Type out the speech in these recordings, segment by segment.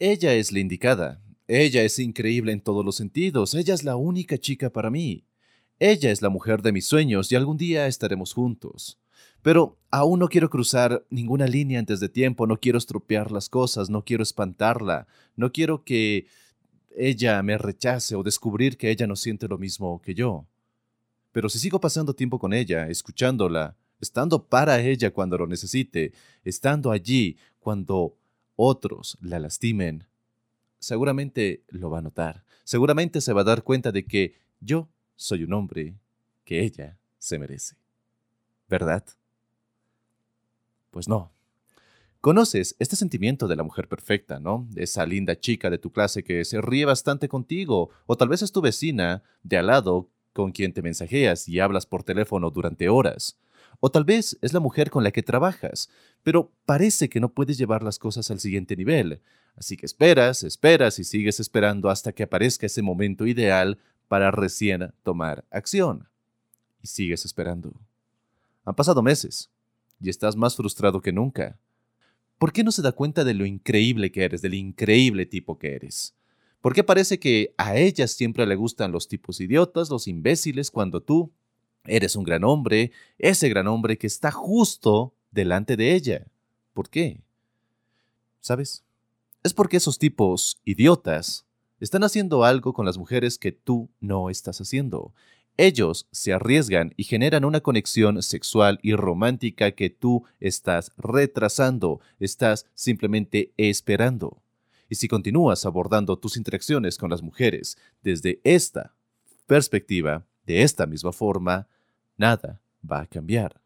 Ella es la indicada. Ella es increíble en todos los sentidos. Ella es la única chica para mí. Ella es la mujer de mis sueños y algún día estaremos juntos. Pero aún no quiero cruzar ninguna línea antes de tiempo, no quiero estropear las cosas, no quiero espantarla, no quiero que ella me rechace o descubrir que ella no siente lo mismo que yo. Pero si sigo pasando tiempo con ella, escuchándola, estando para ella cuando lo necesite, estando allí cuando otros la lastimen, seguramente lo va a notar. Seguramente se va a dar cuenta de que yo soy un hombre que ella se merece. ¿Verdad? Pues no. Conoces este sentimiento de la mujer perfecta, ¿no? De esa linda chica de tu clase que se ríe bastante contigo, o tal vez es tu vecina de al lado con quien te mensajeas y hablas por teléfono durante horas. O tal vez es la mujer con la que trabajas, pero parece que no puedes llevar las cosas al siguiente nivel. Así que esperas, esperas y sigues esperando hasta que aparezca ese momento ideal para recién tomar acción. Y sigues esperando. Han pasado meses y estás más frustrado que nunca. ¿Por qué no se da cuenta de lo increíble que eres, del increíble tipo que eres? ¿Por qué parece que a ella siempre le gustan los tipos idiotas, los imbéciles, cuando tú Eres un gran hombre, ese gran hombre que está justo delante de ella. ¿Por qué? ¿Sabes? Es porque esos tipos idiotas están haciendo algo con las mujeres que tú no estás haciendo. Ellos se arriesgan y generan una conexión sexual y romántica que tú estás retrasando, estás simplemente esperando. Y si continúas abordando tus interacciones con las mujeres desde esta perspectiva, de esta misma forma, nada va a cambiar.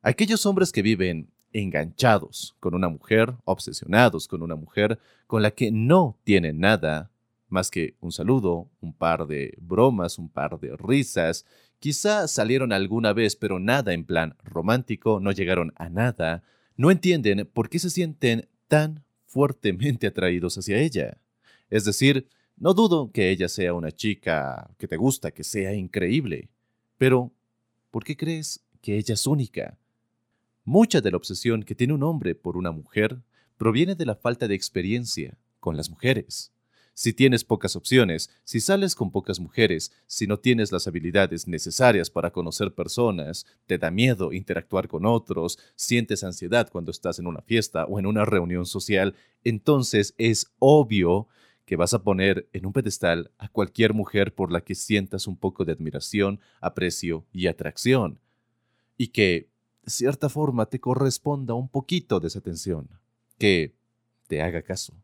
Aquellos hombres que viven enganchados con una mujer, obsesionados con una mujer con la que no tienen nada más que un saludo, un par de bromas, un par de risas, quizá salieron alguna vez, pero nada en plan romántico, no llegaron a nada, no entienden por qué se sienten tan fuertemente atraídos hacia ella. Es decir, no dudo que ella sea una chica que te gusta, que sea increíble, pero ¿Por qué crees que ella es única? Mucha de la obsesión que tiene un hombre por una mujer proviene de la falta de experiencia con las mujeres. Si tienes pocas opciones, si sales con pocas mujeres, si no tienes las habilidades necesarias para conocer personas, te da miedo interactuar con otros, sientes ansiedad cuando estás en una fiesta o en una reunión social, entonces es obvio que vas a poner en un pedestal a cualquier mujer por la que sientas un poco de admiración, aprecio y atracción, y que, de cierta forma, te corresponda un poquito de esa atención, que te haga caso.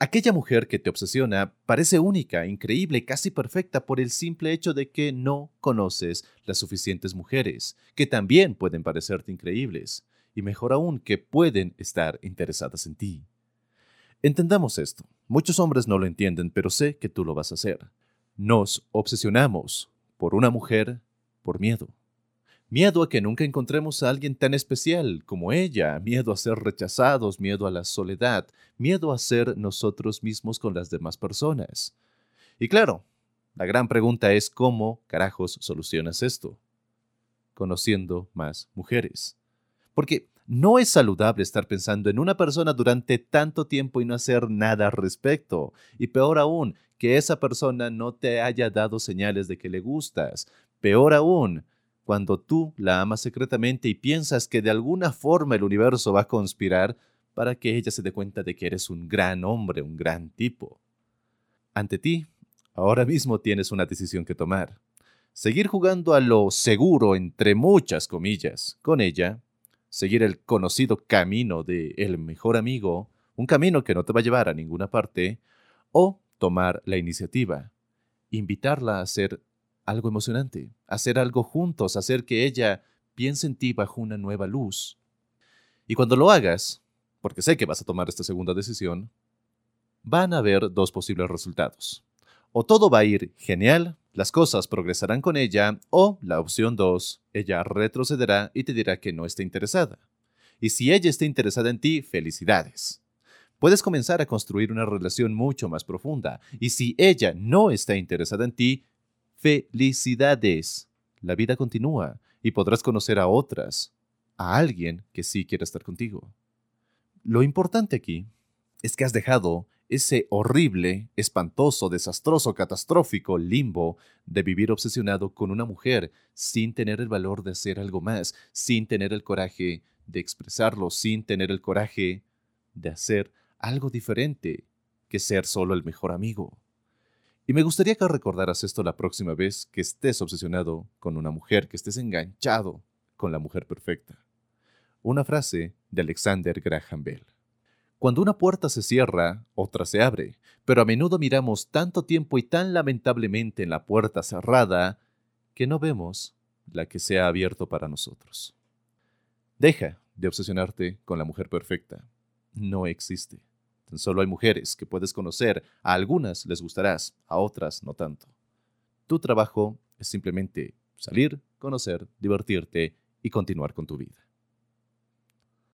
Aquella mujer que te obsesiona parece única, increíble, casi perfecta por el simple hecho de que no conoces las suficientes mujeres, que también pueden parecerte increíbles, y mejor aún que pueden estar interesadas en ti. Entendamos esto. Muchos hombres no lo entienden, pero sé que tú lo vas a hacer. Nos obsesionamos por una mujer por miedo. Miedo a que nunca encontremos a alguien tan especial como ella, miedo a ser rechazados, miedo a la soledad, miedo a ser nosotros mismos con las demás personas. Y claro, la gran pregunta es cómo carajos solucionas esto. Conociendo más mujeres. Porque no es saludable estar pensando en una persona durante tanto tiempo y no hacer nada al respecto. Y peor aún, que esa persona no te haya dado señales de que le gustas. Peor aún, cuando tú la amas secretamente y piensas que de alguna forma el universo va a conspirar para que ella se dé cuenta de que eres un gran hombre, un gran tipo. Ante ti, ahora mismo tienes una decisión que tomar. Seguir jugando a lo seguro, entre muchas comillas, con ella, seguir el conocido camino de el mejor amigo, un camino que no te va a llevar a ninguna parte, o tomar la iniciativa, invitarla a hacer algo emocionante, hacer algo juntos, hacer que ella piense en ti bajo una nueva luz. Y cuando lo hagas, porque sé que vas a tomar esta segunda decisión, van a haber dos posibles resultados. O todo va a ir genial, las cosas progresarán con ella, o la opción 2, ella retrocederá y te dirá que no está interesada. Y si ella está interesada en ti, felicidades. Puedes comenzar a construir una relación mucho más profunda. Y si ella no está interesada en ti, felicidades. La vida continúa y podrás conocer a otras, a alguien que sí quiere estar contigo. Lo importante aquí es que has dejado ese horrible, espantoso, desastroso, catastrófico limbo de vivir obsesionado con una mujer sin tener el valor de hacer algo más, sin tener el coraje de expresarlo, sin tener el coraje de hacer algo diferente que ser solo el mejor amigo. Y me gustaría que recordaras esto la próxima vez que estés obsesionado con una mujer, que estés enganchado con la mujer perfecta. Una frase de Alexander Graham Bell. Cuando una puerta se cierra, otra se abre, pero a menudo miramos tanto tiempo y tan lamentablemente en la puerta cerrada que no vemos la que se ha abierto para nosotros. Deja de obsesionarte con la mujer perfecta. No existe. Tan solo hay mujeres que puedes conocer, a algunas les gustarás, a otras no tanto. Tu trabajo es simplemente salir, conocer, divertirte y continuar con tu vida.